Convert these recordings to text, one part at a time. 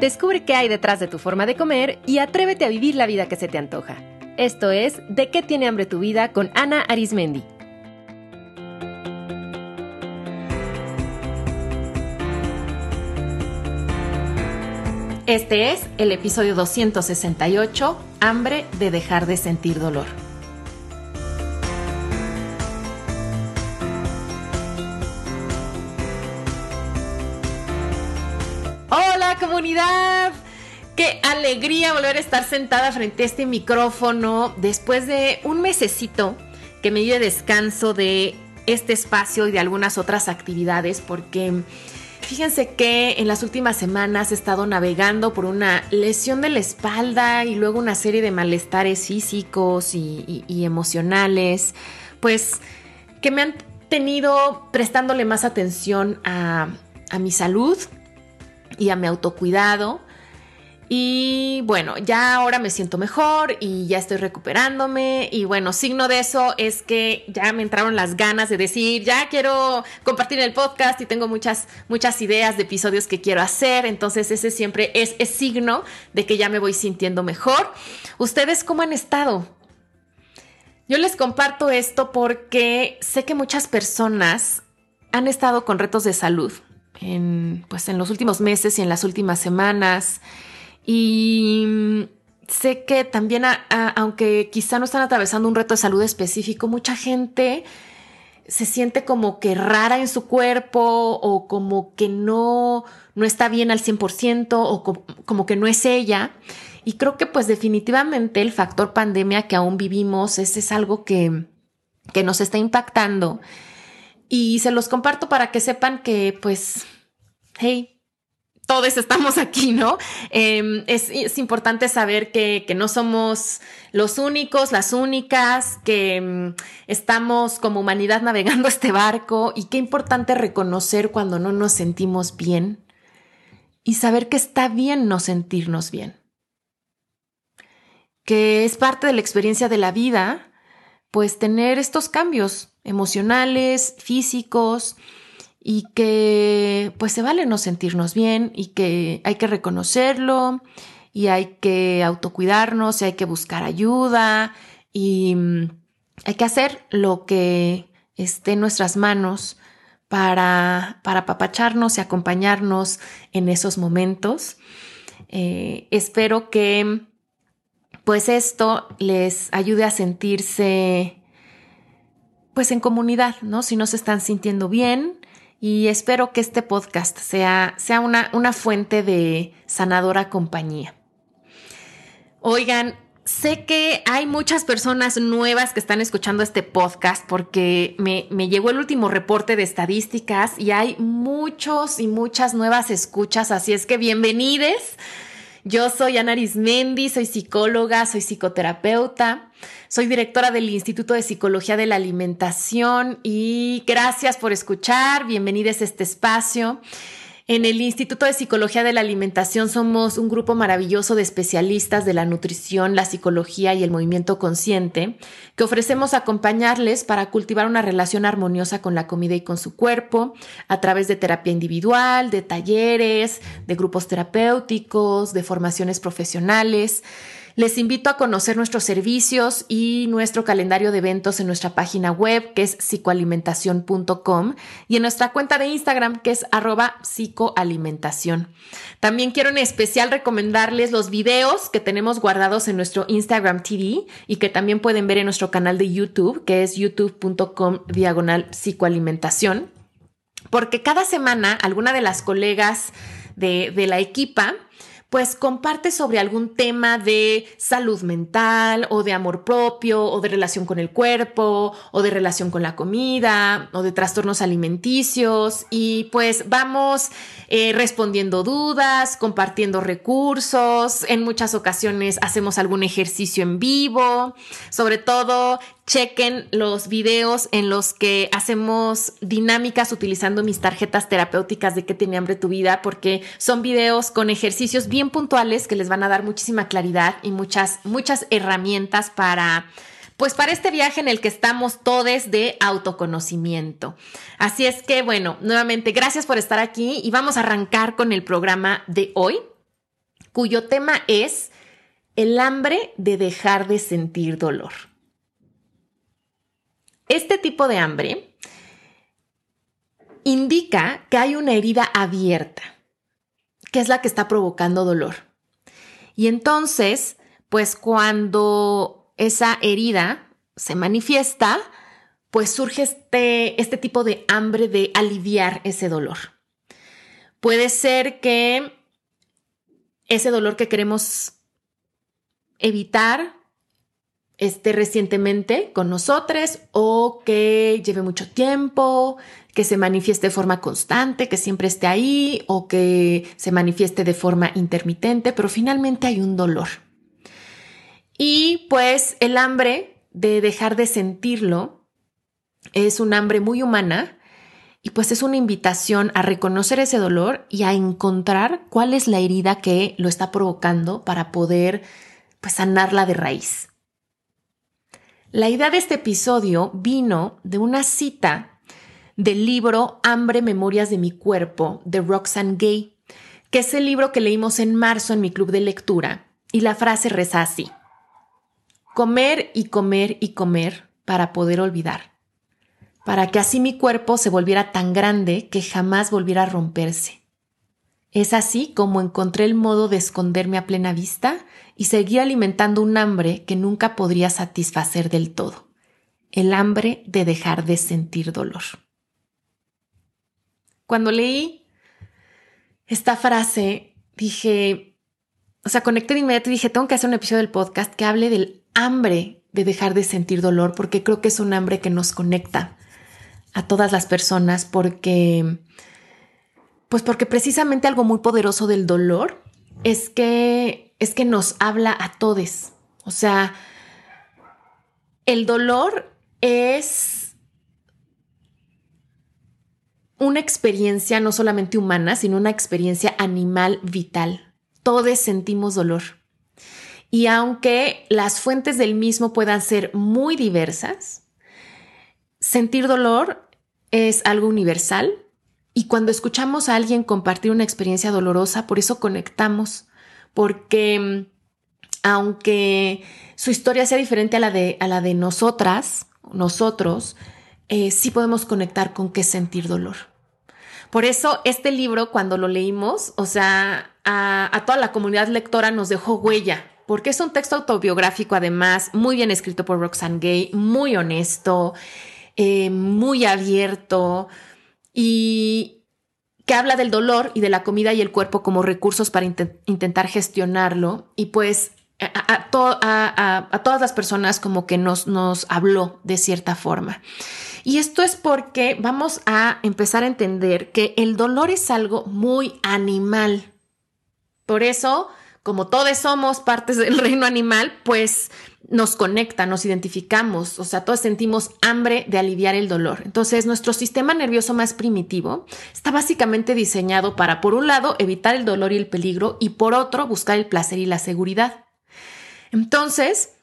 Descubre qué hay detrás de tu forma de comer y atrévete a vivir la vida que se te antoja. Esto es De qué tiene hambre tu vida con Ana Arismendi. Este es el episodio 268, Hambre de dejar de sentir dolor. Qué alegría volver a estar sentada frente a este micrófono después de un mesecito que me dio de descanso de este espacio y de algunas otras actividades porque Fíjense que en las últimas semanas he estado navegando por una lesión de la espalda y luego una serie de malestares físicos y, emocionales, pues que me han tenido prestándole más atención a mi salud y a mi autocuidado y bueno, ya ahora me siento mejor y ya estoy recuperándome. Y bueno, signo de eso es que ya me entraron las ganas de decir, ya quiero compartir el podcast y tengo muchas, muchas ideas de episodios que quiero hacer. Entonces ese siempre es, es signo de que ya me voy sintiendo mejor. ¿Ustedes cómo han estado? Yo les comparto esto porque sé que muchas personas han estado con retos de salud en, pues, en los últimos meses y en las últimas semanas. Y sé que también, aunque quizá no están atravesando un reto de salud específico, mucha gente se siente como que rara en su cuerpo o como que no, no está bien al 100% o como, que no es ella. Y creo que pues definitivamente el factor pandemia que aún vivimos es, es algo que, que nos está impactando. Y se los comparto para que sepan que pues, hey, todos estamos aquí, ¿no? Em, es, importante saber que, no somos los únicos, las únicas, que em, estamos como humanidad navegando este barco y qué importante reconocer cuando no nos sentimos bien y saber que está bien no sentirnos bien. Que es parte de la experiencia de la vida, pues tener estos cambios emocionales, físicos, y que pues se vale no sentirnos bien y que hay que reconocerlo y hay que autocuidarnos y hay que buscar ayuda y mm, hay que hacer lo que esté en nuestras manos para, para apapacharnos y acompañarnos en esos momentos. Eh, espero que pues esto les ayude a sentirse pues en comunidad, ¿no? Si no se están sintiendo bien, y espero que este podcast sea, sea una, una fuente de sanadora compañía. Oigan, sé que hay muchas personas nuevas que están escuchando este podcast porque me, me, llegó el último reporte de estadísticas y hay muchos y muchas nuevas escuchas, así es que bienvenidos. Yo soy Ana Arismendi, soy psicóloga, soy psicoterapeuta, soy directora del Instituto de Psicología de la Alimentación y gracias por escuchar. Bienvenidos a este espacio. En el Instituto de Psicología de la Alimentación somos un grupo maravilloso de especialistas de la nutrición, la psicología y el movimiento consciente, que ofrecemos acompañarles para cultivar una relación armoniosa con la comida y con su cuerpo, a través de terapia individual, de talleres, de grupos terapéuticos, de formaciones profesionales. Les invito a conocer nuestros servicios y nuestro calendario de eventos en nuestra página web que es psicoalimentación.com y en nuestra cuenta de Instagram que es arroba psicoalimentación. También quiero en especial recomendarles los videos que tenemos guardados en nuestro Instagram TV y que también pueden ver en nuestro canal de YouTube que es youtube.com diagonal psicoalimentación. Porque cada semana alguna de las colegas de, de la equipa pues comparte sobre algún tema de salud mental o de amor propio o de relación con el cuerpo o de relación con la comida o de trastornos alimenticios. Y pues vamos eh, respondiendo dudas, compartiendo recursos, en muchas ocasiones hacemos algún ejercicio en vivo, sobre todo chequen los videos en los que hacemos dinámicas utilizando mis tarjetas terapéuticas de qué tiene hambre tu vida, porque son videos con ejercicios bien puntuales que les van a dar muchísima claridad y muchas, muchas herramientas para pues para este viaje en el que estamos todos de autoconocimiento. Así es que, bueno, nuevamente, gracias por estar aquí y vamos a arrancar con el programa de hoy. cuyo tema es el hambre de dejar de sentir dolor. Este tipo de hambre indica que hay una herida abierta, que es la que está provocando dolor. Y entonces, pues cuando esa herida se manifiesta, pues surge este, este tipo de hambre de aliviar ese dolor. Puede ser que ese dolor que queremos evitar esté recientemente con nosotros o que lleve mucho tiempo, que se manifieste de forma constante, que siempre esté ahí o que se manifieste de forma intermitente, pero finalmente hay un dolor. Y pues el hambre de dejar de sentirlo es un hambre muy humana y pues es una invitación a reconocer ese dolor y a encontrar cuál es la herida que lo está provocando para poder pues sanarla de raíz. La idea de este episodio vino de una cita del libro Hambre, Memorias de mi Cuerpo de Roxane Gay, que es el libro que leímos en marzo en mi club de lectura, y la frase reza así. Comer y comer y comer para poder olvidar, para que así mi cuerpo se volviera tan grande que jamás volviera a romperse. Es así como encontré el modo de esconderme a plena vista y seguir alimentando un hambre que nunca podría satisfacer del todo, el hambre de dejar de sentir dolor. Cuando leí esta frase, dije, o sea, conecté de inmediato y dije, tengo que hacer un episodio del podcast que hable del hambre de dejar de sentir dolor, porque creo que es un hambre que nos conecta a todas las personas, porque, pues porque precisamente algo muy poderoso del dolor es que es que nos habla a todos. O sea, el dolor es una experiencia no solamente humana, sino una experiencia animal vital. Todos sentimos dolor. Y aunque las fuentes del mismo puedan ser muy diversas, sentir dolor es algo universal y cuando escuchamos a alguien compartir una experiencia dolorosa, por eso conectamos porque mm, aunque su historia sea diferente a la de, a la de nosotras, nosotros, eh, sí podemos conectar con qué sentir dolor. Por eso este libro, cuando lo leímos, o sea, a, toda la comunidad lectora nos dejó huella, porque es un texto autobiográfico, además, muy bien escrito por Roxane Gay, muy honesto, eh, muy abierto y, que habla del dolor y de la comida y el cuerpo como recursos para intentar gestionarlo. Y pues a, todas las personas como que nos, nos habló de cierta forma. Y esto es porque vamos a empezar a entender que el dolor es algo muy animal. Por eso, como todos somos partes del reino animal, pues nos conecta, nos identificamos, o sea, todos sentimos hambre de aliviar el dolor. Entonces, nuestro sistema nervioso más primitivo está básicamente diseñado para, por un lado, evitar el dolor y el peligro y por otro, buscar el placer y la seguridad. Entonces,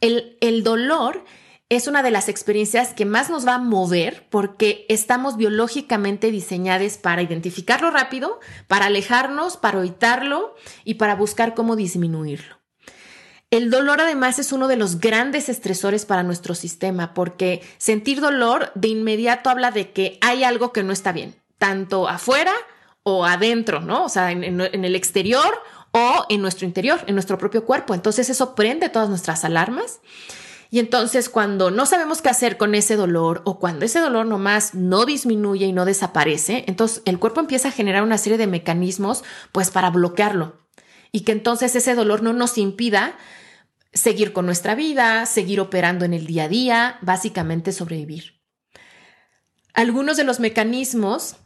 el, el dolor es una de las experiencias que más nos va a mover porque estamos biológicamente diseñados para identificarlo rápido, para alejarnos, para evitarlo y para buscar cómo disminuirlo. El dolor además es uno de los grandes estresores para nuestro sistema porque sentir dolor de inmediato habla de que hay algo que no está bien, tanto afuera o adentro, ¿no? O sea, en, el exterior o en nuestro interior, en nuestro propio cuerpo. Entonces eso prende todas nuestras alarmas. Y entonces cuando no sabemos qué hacer con ese dolor o cuando ese dolor nomás no disminuye y no desaparece, entonces el cuerpo empieza a generar una serie de mecanismos pues para bloquearlo y que entonces ese dolor no nos impida seguir con nuestra vida, seguir operando en el día a día, básicamente sobrevivir. Algunos de los mecanismos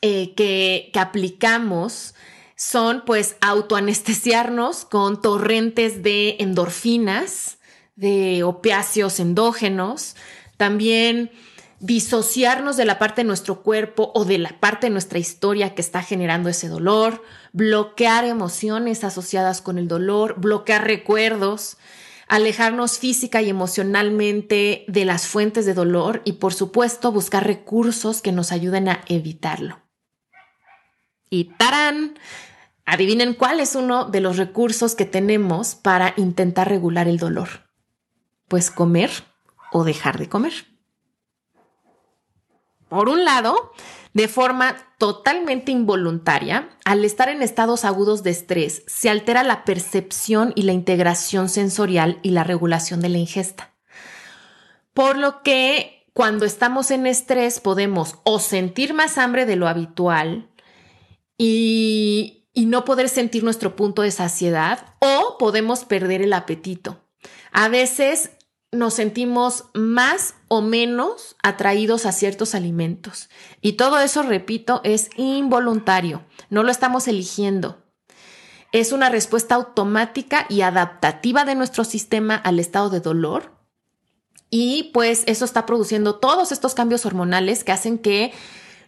eh, que, que aplicamos son pues autoanestesiarnos con torrentes de endorfinas, de opiáceos endógenos, también disociarnos de la parte de nuestro cuerpo o de la parte de nuestra historia que está generando ese dolor, bloquear emociones asociadas con el dolor, bloquear recuerdos, alejarnos física y emocionalmente de las fuentes de dolor y por supuesto buscar recursos que nos ayuden a evitarlo. Y tarán, adivinen cuál es uno de los recursos que tenemos para intentar regular el dolor. Pues comer o dejar de comer. Por un lado, de forma totalmente involuntaria, al estar en estados agudos de estrés, se altera la percepción y la integración sensorial y la regulación de la ingesta. Por lo que cuando estamos en estrés podemos o sentir más hambre de lo habitual y, y no poder sentir nuestro punto de saciedad o podemos perder el apetito. A veces nos sentimos más o menos atraídos a ciertos alimentos. Y todo eso, repito, es involuntario, no lo estamos eligiendo. Es una respuesta automática y adaptativa de nuestro sistema al estado de dolor. Y pues eso está produciendo todos estos cambios hormonales que hacen que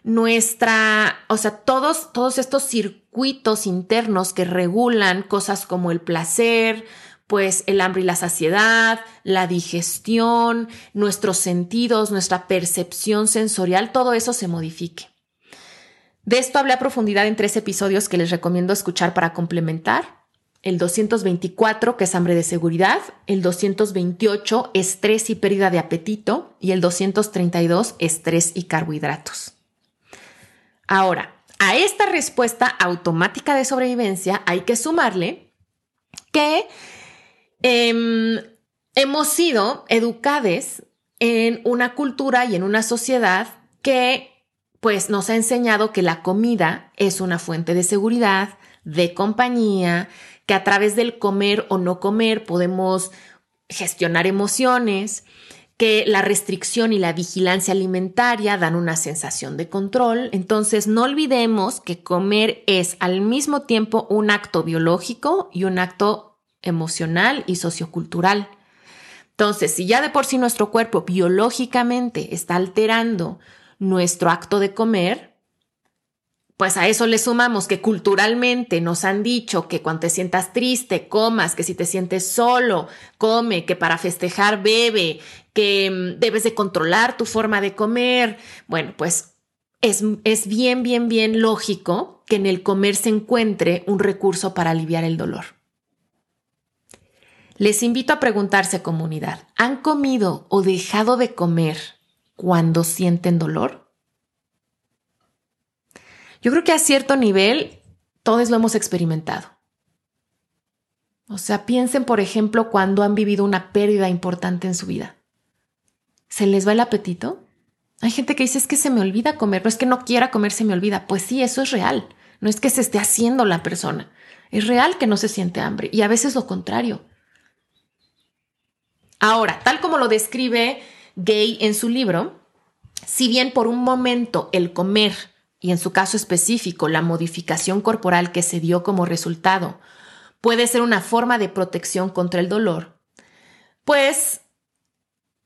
nuestra, o sea, todos, todos estos circuitos internos que regulan cosas como el placer, pues el hambre y la saciedad, la digestión, nuestros sentidos, nuestra percepción sensorial, todo eso se modifique. De esto hablé a profundidad en tres episodios que les recomiendo escuchar para complementar. El 224, que es hambre de seguridad, el 228, estrés y pérdida de apetito, y el 232, estrés y carbohidratos. Ahora, a esta respuesta automática de sobrevivencia hay que sumarle que Em, hemos sido educados en una cultura y en una sociedad que pues nos ha enseñado que la comida es una fuente de seguridad, de compañía, que a través del comer o no comer podemos gestionar emociones, que la restricción y la vigilancia alimentaria dan una sensación de control. Entonces, no olvidemos que comer es al mismo tiempo un acto biológico y un acto emocional y sociocultural. Entonces, si ya de por sí nuestro cuerpo biológicamente está alterando nuestro acto de comer, pues a eso le sumamos que culturalmente nos han dicho que cuando te sientas triste, comas, que si te sientes solo, come, que para festejar bebe, que mm, debes de controlar tu forma de comer. Bueno, pues es, es bien, bien, bien lógico que en el comer se encuentre un recurso para aliviar el dolor. Les invito a preguntarse comunidad, ¿han comido o dejado de comer cuando sienten dolor? Yo creo que a cierto nivel todos lo hemos experimentado. O sea, piensen, por ejemplo, cuando han vivido una pérdida importante en su vida. ¿Se les va el apetito? Hay gente que dice, es que se me olvida comer, no es que no quiera comer, se me olvida. Pues sí, eso es real. No es que se esté haciendo la persona. Es real que no se siente hambre y a veces lo contrario. Ahora, tal como lo describe Gay en su libro, si bien por un momento el comer, y en su caso específico la modificación corporal que se dio como resultado, puede ser una forma de protección contra el dolor, pues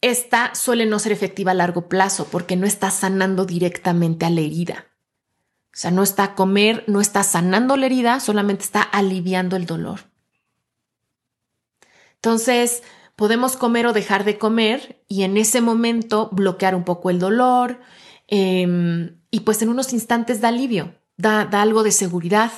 esta suele no ser efectiva a largo plazo porque no está sanando directamente a la herida. O sea, no está comer, no está sanando la herida, solamente está aliviando el dolor. Entonces, podemos comer o dejar de comer y en ese momento bloquear un poco el dolor em, y pues en unos instantes da alivio, da, da algo de seguridad,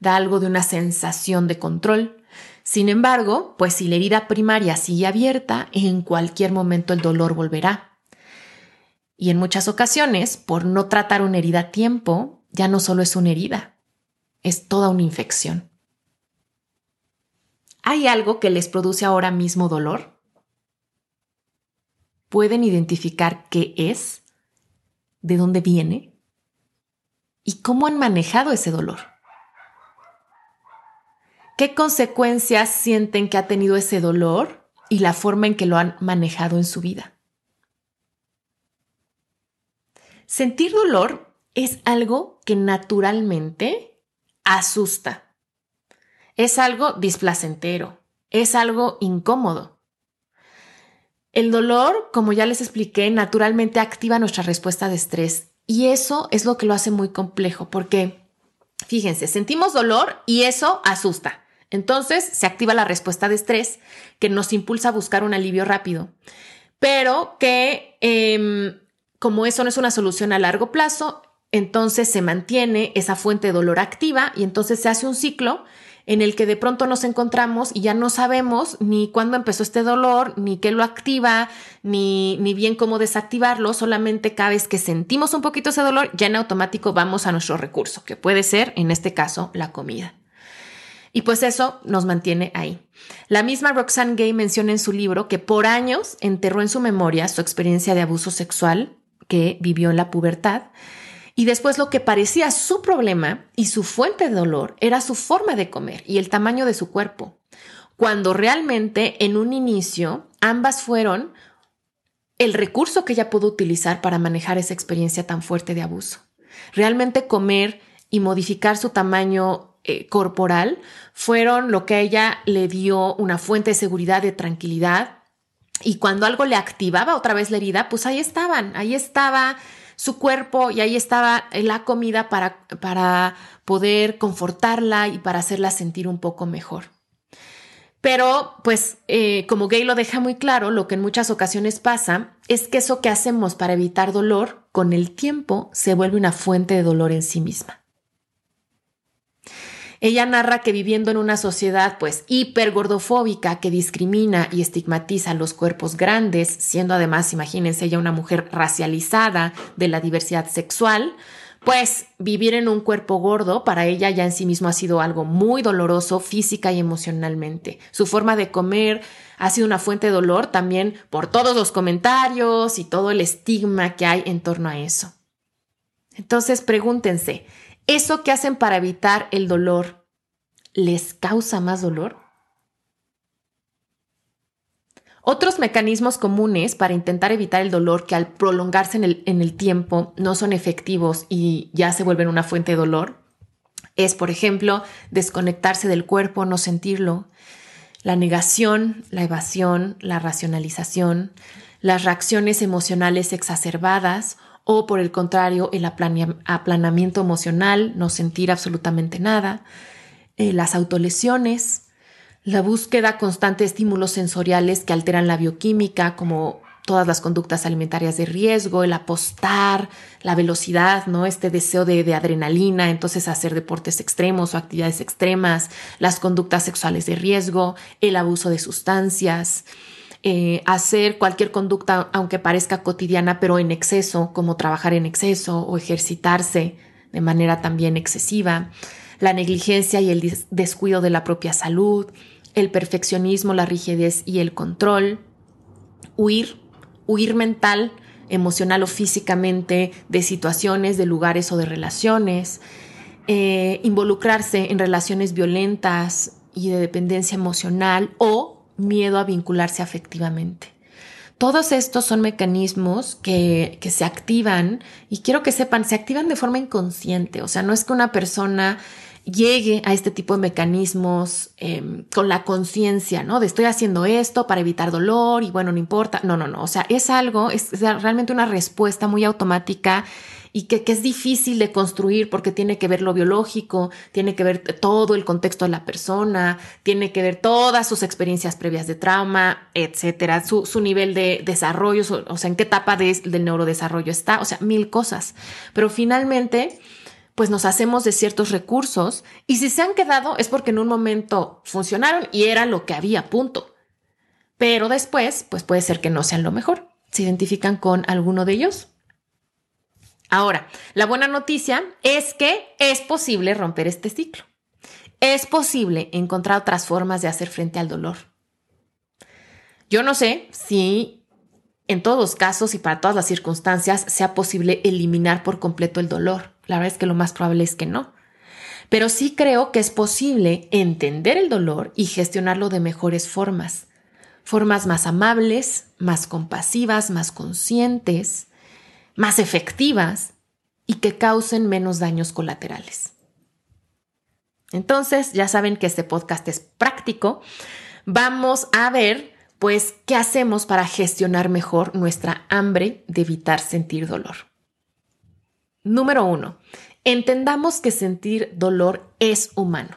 da algo de una sensación de control. Sin embargo, pues si la herida primaria sigue abierta, en cualquier momento el dolor volverá. Y en muchas ocasiones, por no tratar una herida a tiempo, ya no solo es una herida, es toda una infección. ¿Hay algo que les produce ahora mismo dolor? ¿Pueden identificar qué es? ¿De dónde viene? ¿Y cómo han manejado ese dolor? ¿Qué consecuencias sienten que ha tenido ese dolor y la forma en que lo han manejado en su vida? Sentir dolor es algo que naturalmente asusta es algo displacentero, es algo incómodo. El dolor, como ya les expliqué, naturalmente activa nuestra respuesta de estrés y eso es lo que lo hace muy complejo porque, fíjense, sentimos dolor y eso asusta. Entonces se activa la respuesta de estrés que nos impulsa a buscar un alivio rápido, pero que em, como eso no es una solución a largo plazo, entonces se mantiene esa fuente de dolor activa y entonces se hace un ciclo en el que de pronto nos encontramos y ya no sabemos ni cuándo empezó este dolor, ni qué lo activa, ni, ni bien cómo desactivarlo, solamente cada vez que sentimos un poquito ese dolor, ya en automático vamos a nuestro recurso, que puede ser, en este caso, la comida. Y pues eso nos mantiene ahí. La misma Roxanne Gay menciona en su libro que por años enterró en su memoria su experiencia de abuso sexual que vivió en la pubertad y después lo que parecía su problema y su fuente de dolor era su forma de comer y el tamaño de su cuerpo, cuando realmente en un inicio ambas fueron el recurso que ella pudo utilizar para manejar esa experiencia tan fuerte de abuso. Realmente comer y modificar su tamaño eh, corporal fueron lo que a ella le dio una fuente de seguridad, de tranquilidad. Y cuando algo le activaba otra vez la herida, pues ahí estaban, ahí estaba su cuerpo y ahí estaba la comida para, para poder confortarla y para hacerla sentir un poco mejor. Pero, pues, eh, como Gay lo deja muy claro, lo que en muchas ocasiones pasa es que eso que hacemos para evitar dolor, con el tiempo se vuelve una fuente de dolor en sí misma. Ella narra que viviendo en una sociedad pues hipergordofóbica que discrimina y estigmatiza los cuerpos grandes, siendo además, imagínense, ella una mujer racializada de la diversidad sexual, pues vivir en un cuerpo gordo para ella ya en sí mismo ha sido algo muy doloroso física y emocionalmente. Su forma de comer ha sido una fuente de dolor también por todos los comentarios y todo el estigma que hay en torno a eso. Entonces pregúntense, ¿Eso que hacen para evitar el dolor les causa más dolor? Otros mecanismos comunes para intentar evitar el dolor que al prolongarse en el, en el, tiempo no son efectivos y ya se vuelven una fuente de dolor es, por ejemplo, desconectarse del cuerpo, no sentirlo, la negación, la evasión, la racionalización, las reacciones emocionales exacerbadas o por el contrario, el aplanamiento emocional, no sentir absolutamente nada, eh, las autolesiones, la búsqueda constante de estímulos sensoriales que alteran la bioquímica, como todas las conductas alimentarias de riesgo, el apostar, la velocidad, ¿no? Este deseo de, de, adrenalina, entonces hacer deportes extremos o actividades extremas, las conductas sexuales de riesgo, el abuso de sustancias, eh, hacer cualquier conducta, aunque parezca cotidiana, pero en exceso, como trabajar en exceso o ejercitarse de manera también excesiva, la negligencia y el descuido de la propia salud, el perfeccionismo, la rigidez y el control, huir, huir mental, emocional o físicamente de situaciones, de lugares o de relaciones, eh, involucrarse en relaciones violentas y de dependencia emocional o miedo a vincularse afectivamente. Todos estos son mecanismos que, se activan y quiero que sepan, se activan de forma inconsciente, o sea, no es que una persona llegue a este tipo de mecanismos em, con la conciencia, ¿no? De estoy haciendo esto para evitar dolor y bueno, no importa. No, no, no. O sea, es algo, es realmente una respuesta muy automática y que, es difícil de construir porque tiene que ver lo biológico, tiene que ver todo el contexto de la persona, tiene que ver todas sus experiencias previas de trauma, etcétera, su, nivel de desarrollo, o sea, en qué etapa del neurodesarrollo está, o sea, mil cosas. Pero finalmente, pues nos hacemos de ciertos recursos y si se han quedado es porque en un momento funcionaron y era lo que había, punto. Pero después, pues puede ser que no sean lo mejor. ¿Se identifican con alguno de ellos? Ahora, la buena noticia es que es posible romper este ciclo. Es posible encontrar otras formas de hacer frente al dolor. Yo no sé si en todos los casos y para todas las circunstancias sea posible eliminar por completo el dolor. La verdad es que lo más probable es que no. Pero sí creo que es posible entender el dolor y gestionarlo de mejores formas. Formas más amables, más compasivas, más conscientes, más efectivas y que causen menos daños colaterales. Entonces, ya saben que este podcast es práctico. Vamos a ver, pues, qué hacemos para gestionar mejor nuestra hambre de evitar sentir dolor. Número uno, entendamos que sentir dolor es humano.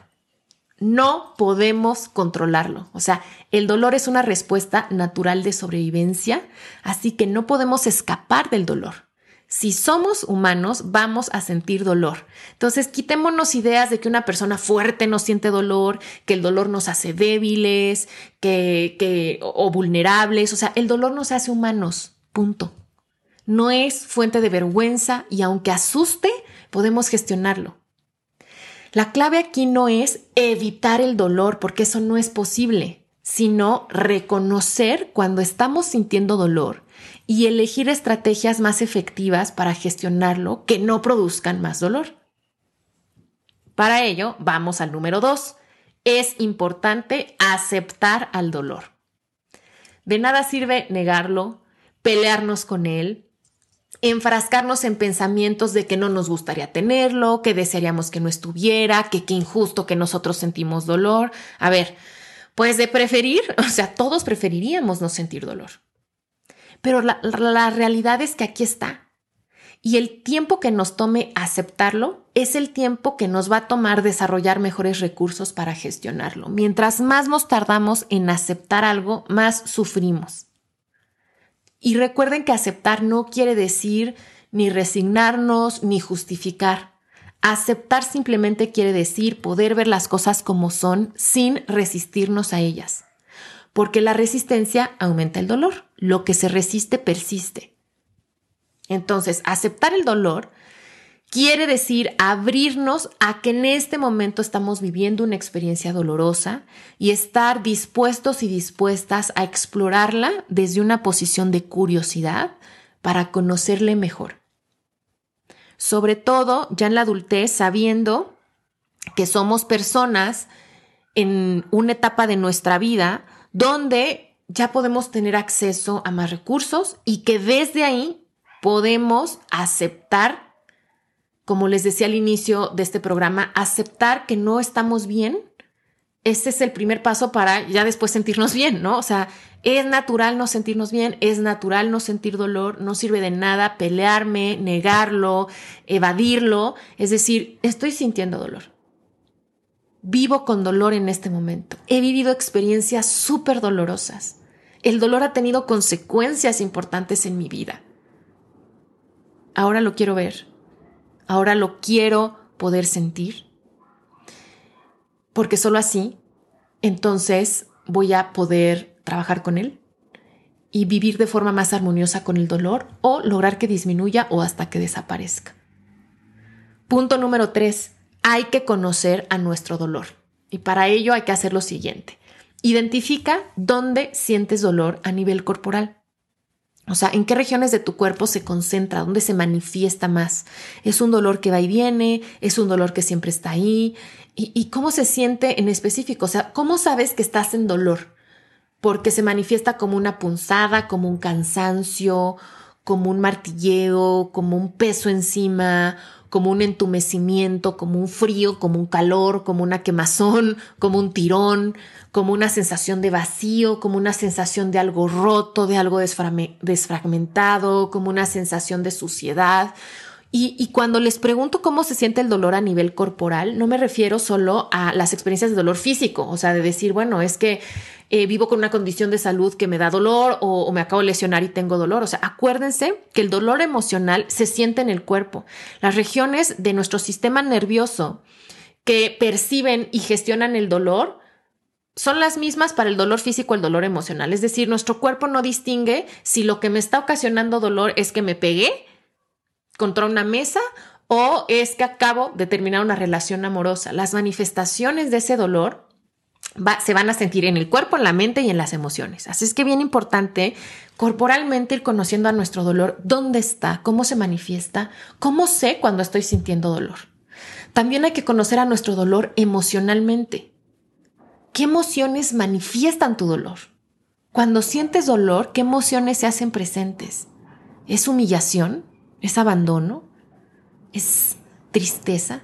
No podemos controlarlo. O sea, el dolor es una respuesta natural de sobrevivencia, así que no podemos escapar del dolor. Si somos humanos, vamos a sentir dolor. Entonces, quitémonos ideas de que una persona fuerte no siente dolor, que el dolor nos hace débiles, que, que, o vulnerables. O sea, el dolor nos hace humanos. Punto. No es fuente de vergüenza y aunque asuste, podemos gestionarlo. La clave aquí no es evitar el dolor, porque eso no es posible, sino reconocer cuando estamos sintiendo dolor y elegir estrategias más efectivas para gestionarlo que no produzcan más dolor. Para ello, vamos al número dos. Es importante aceptar al dolor. De nada sirve negarlo, pelearnos con él, enfrascarnos en pensamientos de que no nos gustaría tenerlo, que desearíamos que no estuviera, que qué injusto que nosotros sentimos dolor. A ver, pues de preferir, o sea, todos preferiríamos no sentir dolor. Pero la, realidad es que aquí está. Y el tiempo que nos tome aceptarlo es el tiempo que nos va a tomar desarrollar mejores recursos para gestionarlo. Mientras más nos tardamos en aceptar algo, más sufrimos. Y recuerden que aceptar no quiere decir ni resignarnos ni justificar. Aceptar simplemente quiere decir poder ver las cosas como son sin resistirnos a ellas porque la resistencia aumenta el dolor. Lo que se resiste persiste. Entonces, aceptar el dolor quiere decir abrirnos a que en este momento estamos viviendo una experiencia dolorosa y estar dispuestos y dispuestas a explorarla desde una posición de curiosidad para conocerle mejor. Sobre todo ya en la adultez, sabiendo que somos personas en una etapa de nuestra vida donde ya podemos tener acceso a más recursos y que desde ahí podemos aceptar, como les decía al inicio de este programa, aceptar que no estamos bien. Ese es el primer paso para ya después sentirnos bien, ¿no? O sea, es natural no sentirnos bien, es natural no sentir dolor, no sirve de nada pelearme, negarlo, evadirlo. Es decir, estoy sintiendo dolor Vivo con dolor en este momento. He vivido experiencias súper dolorosas. El dolor ha tenido consecuencias importantes en mi vida. Ahora lo quiero ver. Ahora lo quiero poder sentir. Porque solo así, entonces voy a poder trabajar con él y vivir de forma más armoniosa con el dolor o lograr que disminuya o hasta que desaparezca. Punto número tres hay que conocer a nuestro dolor. Y para ello hay que hacer lo siguiente. Identifica dónde sientes dolor a nivel corporal. O sea, en qué regiones de tu cuerpo se concentra, dónde se manifiesta más. ¿Es un dolor que va y viene? ¿Es un dolor que siempre está ahí? ¿Y, cómo se siente en específico? O sea, ¿cómo sabes que estás en dolor? Porque se manifiesta como una punzada, como un cansancio, como un martilleo, como un peso encima, como un entumecimiento, como un frío, como un calor, como una quemazón, como un tirón, como una sensación de vacío, como una sensación de algo roto, de algo desfragmentado, como una sensación de suciedad. Y, cuando les pregunto cómo se siente el dolor a nivel corporal, no me refiero solo a las experiencias de dolor físico, o sea, de decir, bueno, es que eh, vivo con una condición de salud que me da dolor o, o, me acabo de lesionar y tengo dolor. O sea, acuérdense que el dolor emocional se siente en el cuerpo. Las regiones de nuestro sistema nervioso que perciben y gestionan el dolor son las mismas para el dolor físico el dolor emocional. Es decir, nuestro cuerpo no distingue si lo que me está ocasionando dolor es que me pegué contra una mesa o es que acabo de terminar una relación amorosa. Las manifestaciones de ese dolor se van a sentir en el cuerpo, en la mente y en las emociones. Así es que bien importante corporalmente ir conociendo a nuestro dolor, dónde está, cómo se manifiesta, cómo sé cuando estoy sintiendo dolor. También hay que conocer a nuestro dolor emocionalmente. ¿Qué emociones manifiestan tu dolor? Cuando sientes dolor, ¿qué emociones se hacen presentes? ¿Es humillación? ¿Es abandono? ¿Es tristeza?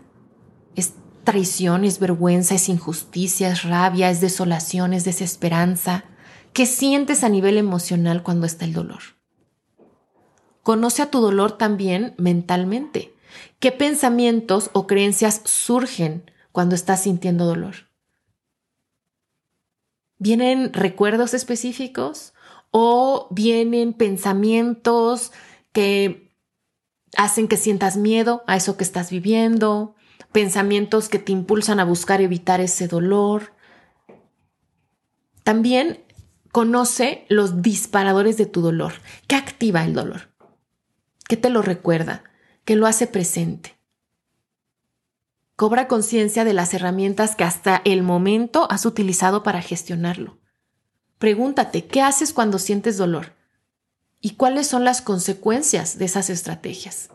¿Es traición? ¿Es vergüenza? ¿Es injusticia? ¿Es rabia? ¿Es desolación? ¿Es desesperanza? ¿Qué sientes a nivel emocional cuando está el dolor? Conoce a tu dolor también mentalmente. ¿Qué pensamientos o creencias surgen cuando estás sintiendo dolor? ¿Vienen recuerdos específicos o vienen pensamientos que hacen que sientas miedo a eso que estás viviendo, pensamientos que te impulsan a buscar evitar ese dolor. También conoce los disparadores de tu dolor. ¿Qué activa el dolor? ¿Qué te lo recuerda? ¿Qué lo hace presente? Cobra conciencia de las herramientas que hasta el momento has utilizado para gestionarlo. Pregúntate, ¿qué haces cuando sientes dolor? ¿Y cuáles son las consecuencias de esas estrategias?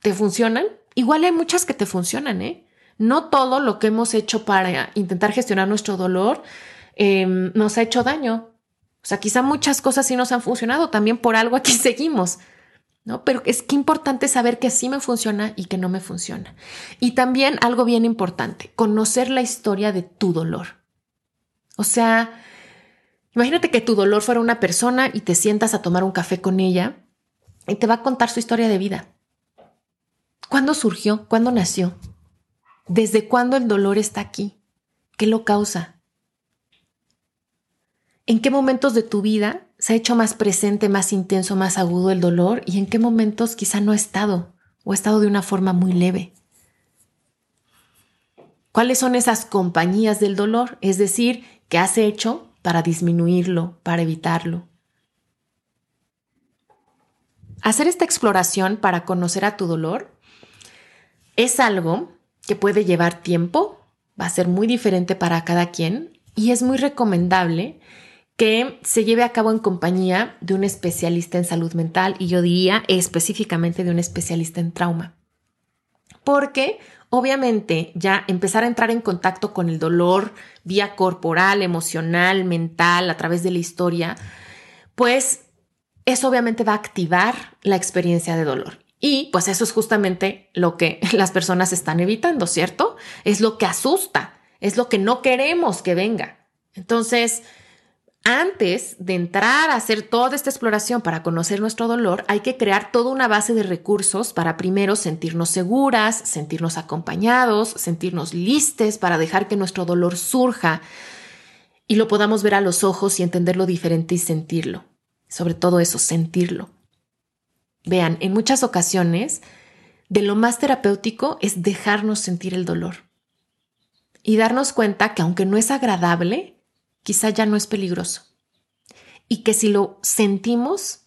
¿Te funcionan? Igual hay muchas que te funcionan, ¿eh? No todo lo que hemos hecho para intentar gestionar nuestro dolor em, nos ha hecho daño. O sea, quizá muchas cosas sí nos han funcionado, también por algo aquí seguimos. ¿no? Pero es que importante saber que sí me funciona y que no me funciona. Y también algo bien importante, conocer la historia de tu dolor. O sea, imagínate que tu dolor fuera una persona y te sientas a tomar un café con ella y te va a contar su historia de vida. ¿Cuándo surgió? ¿Cuándo nació? ¿Desde cuándo el dolor está aquí? ¿Qué lo causa? ¿En qué momentos de tu vida se ha hecho más presente, más intenso, más agudo el dolor y en qué momentos quizá no ha estado o ha estado de una forma muy leve. ¿Cuáles son esas compañías del dolor? Es decir, ¿qué has hecho para disminuirlo, para evitarlo? Hacer esta exploración para conocer a tu dolor es algo que puede llevar tiempo, va a ser muy diferente para cada quien y es muy recomendable que se lleve a cabo en compañía de un especialista en salud mental y yo diría específicamente de un especialista en trauma. Porque obviamente ya empezar a entrar en contacto con el dolor vía corporal, emocional, mental, a través de la historia, pues eso obviamente va a activar la experiencia de dolor. Y pues eso es justamente lo que las personas están evitando, ¿cierto? Es lo que asusta, es lo que no queremos que venga. Entonces, antes de entrar a hacer toda esta exploración para conocer nuestro dolor, hay que crear toda una base de recursos para primero sentirnos seguras, sentirnos acompañados, sentirnos listes para dejar que nuestro dolor surja y lo podamos ver a los ojos y entenderlo diferente y sentirlo. Sobre todo eso, sentirlo. Vean, en muchas ocasiones, de lo más terapéutico es dejarnos sentir el dolor y darnos cuenta que aunque no es agradable, quizá ya no es peligroso. Y que si lo sentimos,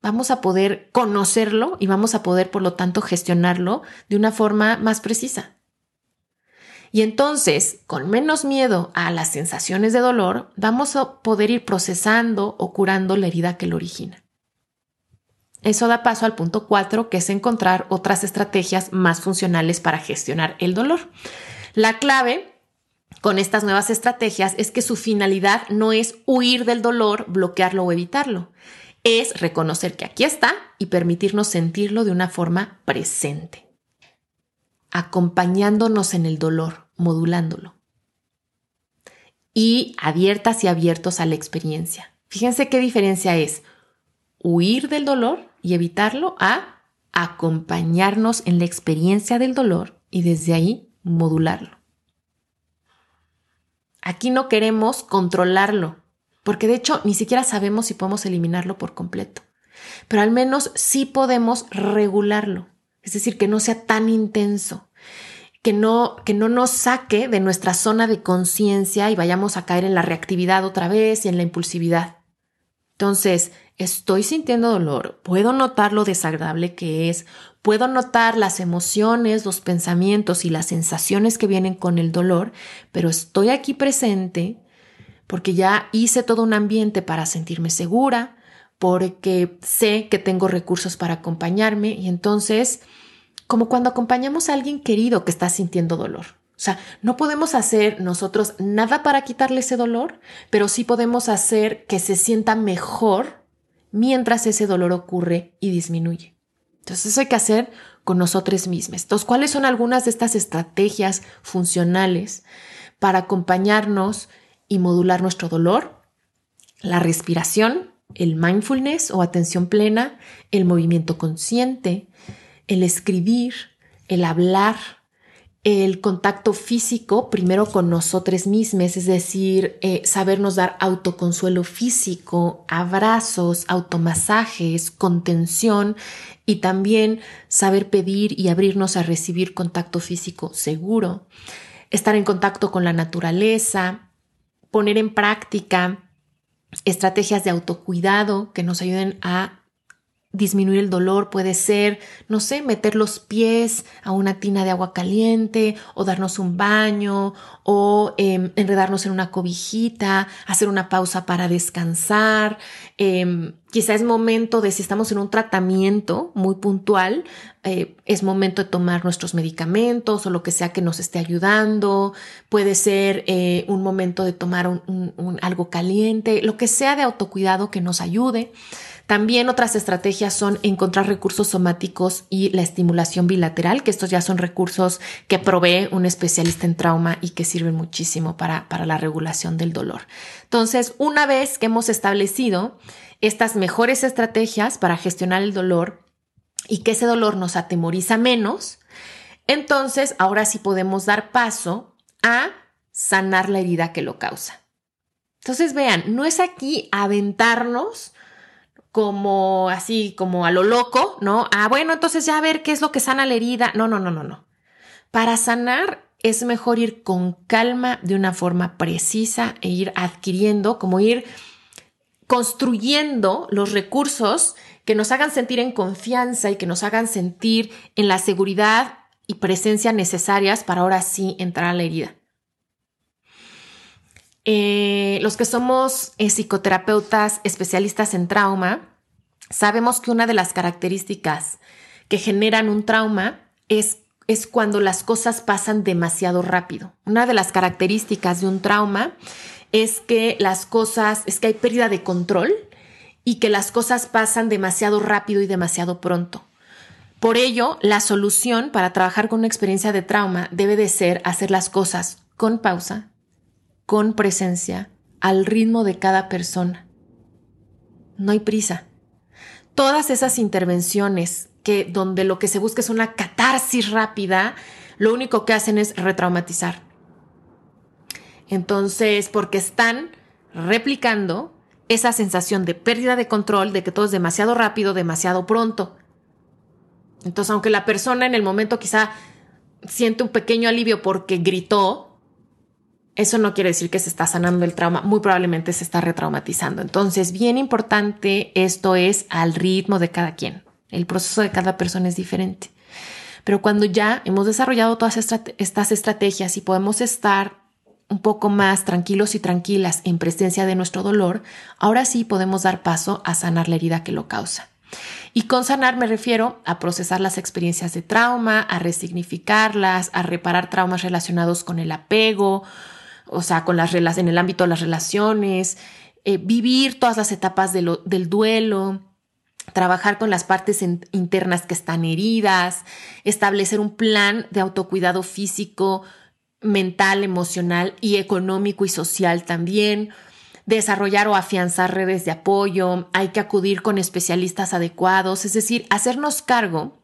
vamos a poder conocerlo y vamos a poder, por lo tanto, gestionarlo de una forma más precisa. Y entonces, con menos miedo a las sensaciones de dolor, vamos a poder ir procesando o curando la herida que lo origina. Eso da paso al punto 4, que es encontrar otras estrategias más funcionales para gestionar el dolor. La clave con estas nuevas estrategias es que su finalidad no es huir del dolor, bloquearlo o evitarlo. Es reconocer que aquí está y permitirnos sentirlo de una forma presente, acompañándonos en el dolor, modulándolo. Y abiertas y abiertos a la experiencia. Fíjense qué diferencia es huir del dolor y evitarlo a acompañarnos en la experiencia del dolor y desde ahí modularlo. Aquí no queremos controlarlo, porque de hecho ni siquiera sabemos si podemos eliminarlo por completo, pero al menos sí podemos regularlo, es decir, que no sea tan intenso, que no, que no nos saque de nuestra zona de conciencia y vayamos a caer en la reactividad otra vez y en la impulsividad. Entonces, estoy sintiendo dolor, puedo notar lo desagradable que es, puedo notar las emociones, los pensamientos y las sensaciones que vienen con el dolor, pero estoy aquí presente porque ya hice todo un ambiente para sentirme segura, porque sé que tengo recursos para acompañarme y entonces, como cuando acompañamos a alguien querido que está sintiendo dolor. O sea, no podemos hacer nosotros nada para quitarle ese dolor, pero sí podemos hacer que se sienta mejor mientras ese dolor ocurre y disminuye. Entonces eso hay que hacer con nosotros mismos. Entonces, ¿cuáles son algunas de estas estrategias funcionales para acompañarnos y modular nuestro dolor? La respiración, el mindfulness o atención plena, el movimiento consciente, el escribir, el hablar, el contacto físico, primero con nosotros mismos, es decir, eh, sabernos dar autoconsuelo físico, abrazos, automasajes, contención y también saber pedir y abrirnos a recibir contacto físico seguro, estar en contacto con la naturaleza, poner en práctica estrategias de autocuidado que nos ayuden a disminuir el dolor puede ser, no sé, meter los pies a una tina de agua caliente o darnos un baño o em, enredarnos en una cobijita, hacer una pausa para descansar. Eh, quizá es momento de, si estamos en un tratamiento muy puntual, eh, es momento de tomar nuestros medicamentos o lo que sea que nos esté ayudando. Puede ser eh, un momento de tomar algo caliente, lo que sea de autocuidado que nos ayude. También otras estrategias son encontrar recursos somáticos y la estimulación bilateral, que estos ya son recursos que provee un especialista en trauma y que sirven muchísimo para, para la regulación del dolor. Entonces, una vez que hemos establecido estas mejores estrategias para gestionar el dolor y que ese dolor nos atemoriza menos, entonces ahora sí podemos dar paso a sanar la herida que lo causa. Entonces, vean, no es aquí aventarnos como así, como a lo loco, ¿no? Ah, bueno, entonces ya a ver qué es lo que sana la herida. No, no, no, no, no. Para sanar es mejor ir con calma de una forma precisa e ir adquiriendo, como ir construyendo los recursos que nos hagan sentir en confianza y que nos hagan sentir en la seguridad y presencia necesarias para ahora sí entrar a la herida. Eh, los que somos eh, psicoterapeutas especialistas en trauma, sabemos que una de las características que generan un trauma es, es cuando las cosas pasan demasiado rápido. Una de las características de un trauma es que las cosas, es que hay pérdida de control y que las cosas pasan demasiado rápido y demasiado pronto. Por ello, la solución para trabajar con una experiencia de trauma debe de ser hacer las cosas con pausa, con presencia, al ritmo de cada persona. No hay prisa. Todas esas intervenciones que donde lo que se busca es una catarsis rápida, lo único que hacen es retraumatizar. Entonces, porque están replicando esa sensación de pérdida de control, de que todo es demasiado rápido, demasiado pronto. Entonces, aunque la persona en el momento quizá siente un pequeño alivio porque gritó, eso no quiere decir que se está sanando el trauma, muy probablemente se está retraumatizando. Entonces, bien importante, esto es al ritmo de cada quien. El proceso de cada persona es diferente. Pero cuando ya hemos desarrollado todas estas estrategias y podemos estar un poco más tranquilos y tranquilas en presencia de nuestro dolor, ahora sí podemos dar paso a sanar la herida que lo causa. Y con sanar me refiero a procesar las experiencias de trauma, a resignificarlas, a reparar traumas relacionados con el apego, o sea, con las en el ámbito de las relaciones, eh, vivir todas las etapas del duelo, trabajar con las partes internas que están heridas, establecer un plan de autocuidado físico, mental, emocional y económico y social también, desarrollar o afianzar redes de apoyo, hay que acudir con especialistas adecuados, es decir, hacernos cargo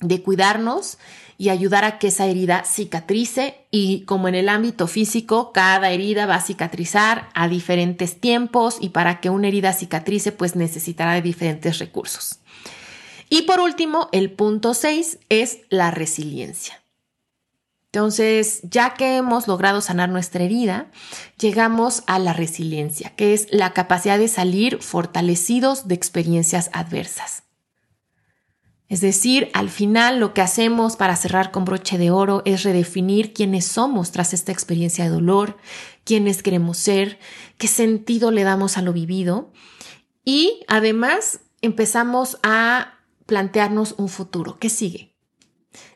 de cuidarnos y ayudar a que esa herida cicatrice y como en el ámbito físico, cada herida va a cicatrizar a diferentes tiempos y para que una herida cicatrice pues necesitará de diferentes recursos. Y por último, el punto 6 es la resiliencia. Entonces, ya que hemos logrado sanar nuestra herida, llegamos a la resiliencia, que es la capacidad de salir fortalecidos de experiencias adversas. Es decir, al final lo que hacemos para cerrar con broche de oro es redefinir quiénes somos tras esta experiencia de dolor, quiénes queremos ser, qué sentido le damos a lo vivido y además empezamos a plantearnos un futuro. ¿Qué sigue?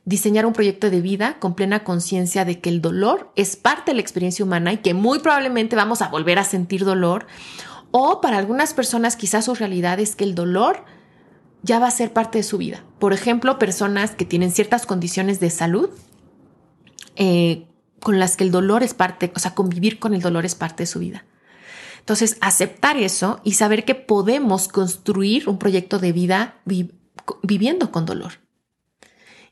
Diseñar un proyecto de vida con plena conciencia de que el dolor es parte de la experiencia humana y que muy probablemente vamos a volver a sentir dolor o para algunas personas quizás su realidad es que el dolor ya va a ser parte de su vida. Por ejemplo, personas que tienen ciertas condiciones de salud eh, con las que el dolor es parte, o sea, convivir con el dolor es parte de su vida. Entonces, aceptar eso y saber que podemos construir un proyecto de vida viviendo con dolor.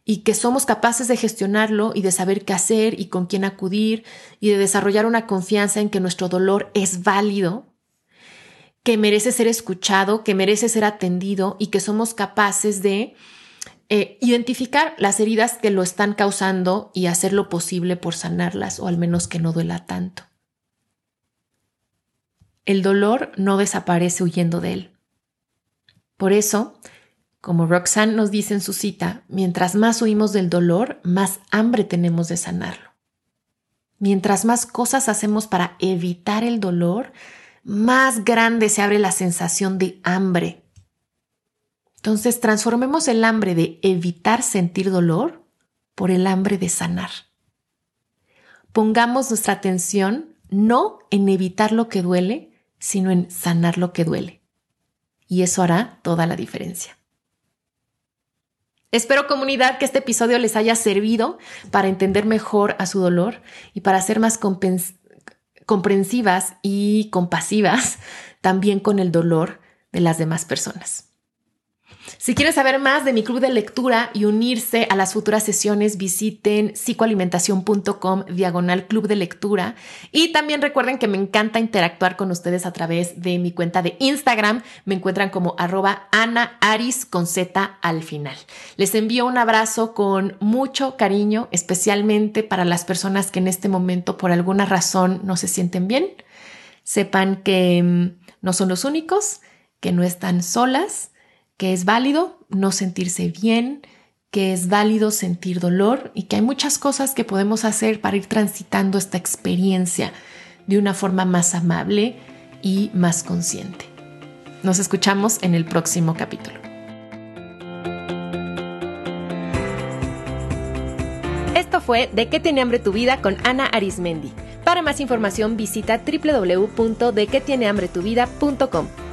y que somos capaces de gestionarlo y de saber qué hacer y con quién acudir y de desarrollar una confianza en que nuestro dolor es válido, que merece ser escuchado, que merece ser atendido y que somos capaces de eh, identificar las heridas que lo están causando y hacer lo posible por sanarlas o al menos que no duela tanto. El dolor no desaparece huyendo de él. Por eso, como Roxanne nos dice en su cita, mientras más huimos del dolor, más hambre tenemos de sanarlo. Mientras más cosas hacemos para evitar el dolor, más grande se abre la sensación de hambre. Entonces transformemos el hambre de evitar sentir dolor por el hambre de sanar. Pongamos nuestra atención no en evitar lo que duele, sino en sanar lo que duele. Y eso hará toda la diferencia. Espero comunidad que este episodio les haya servido para entender mejor a su dolor y para ser más comprensivas y compasivas también con el dolor de las demás personas. Si quieren saber más de mi club de lectura y unirse a las futuras sesiones, visiten psicoalimentación.com diagonal club de lectura. Y también recuerden que me encanta interactuar con ustedes a través de mi cuenta de Instagram. Me encuentran como arroba Ana con Z al final. Les envío un abrazo con mucho cariño, especialmente para las personas que en este momento por alguna razón no se sienten bien. Sepan que mm, no son los únicos, que no están solas que es válido no sentirse bien, que es válido sentir dolor y que hay muchas cosas que podemos hacer para ir transitando esta experiencia de una forma más amable y más consciente. Nos escuchamos en el próximo capítulo. Esto fue De qué tiene hambre tu vida con Ana Arismendi. Para más información visita www.dequetienehambretuvida.com.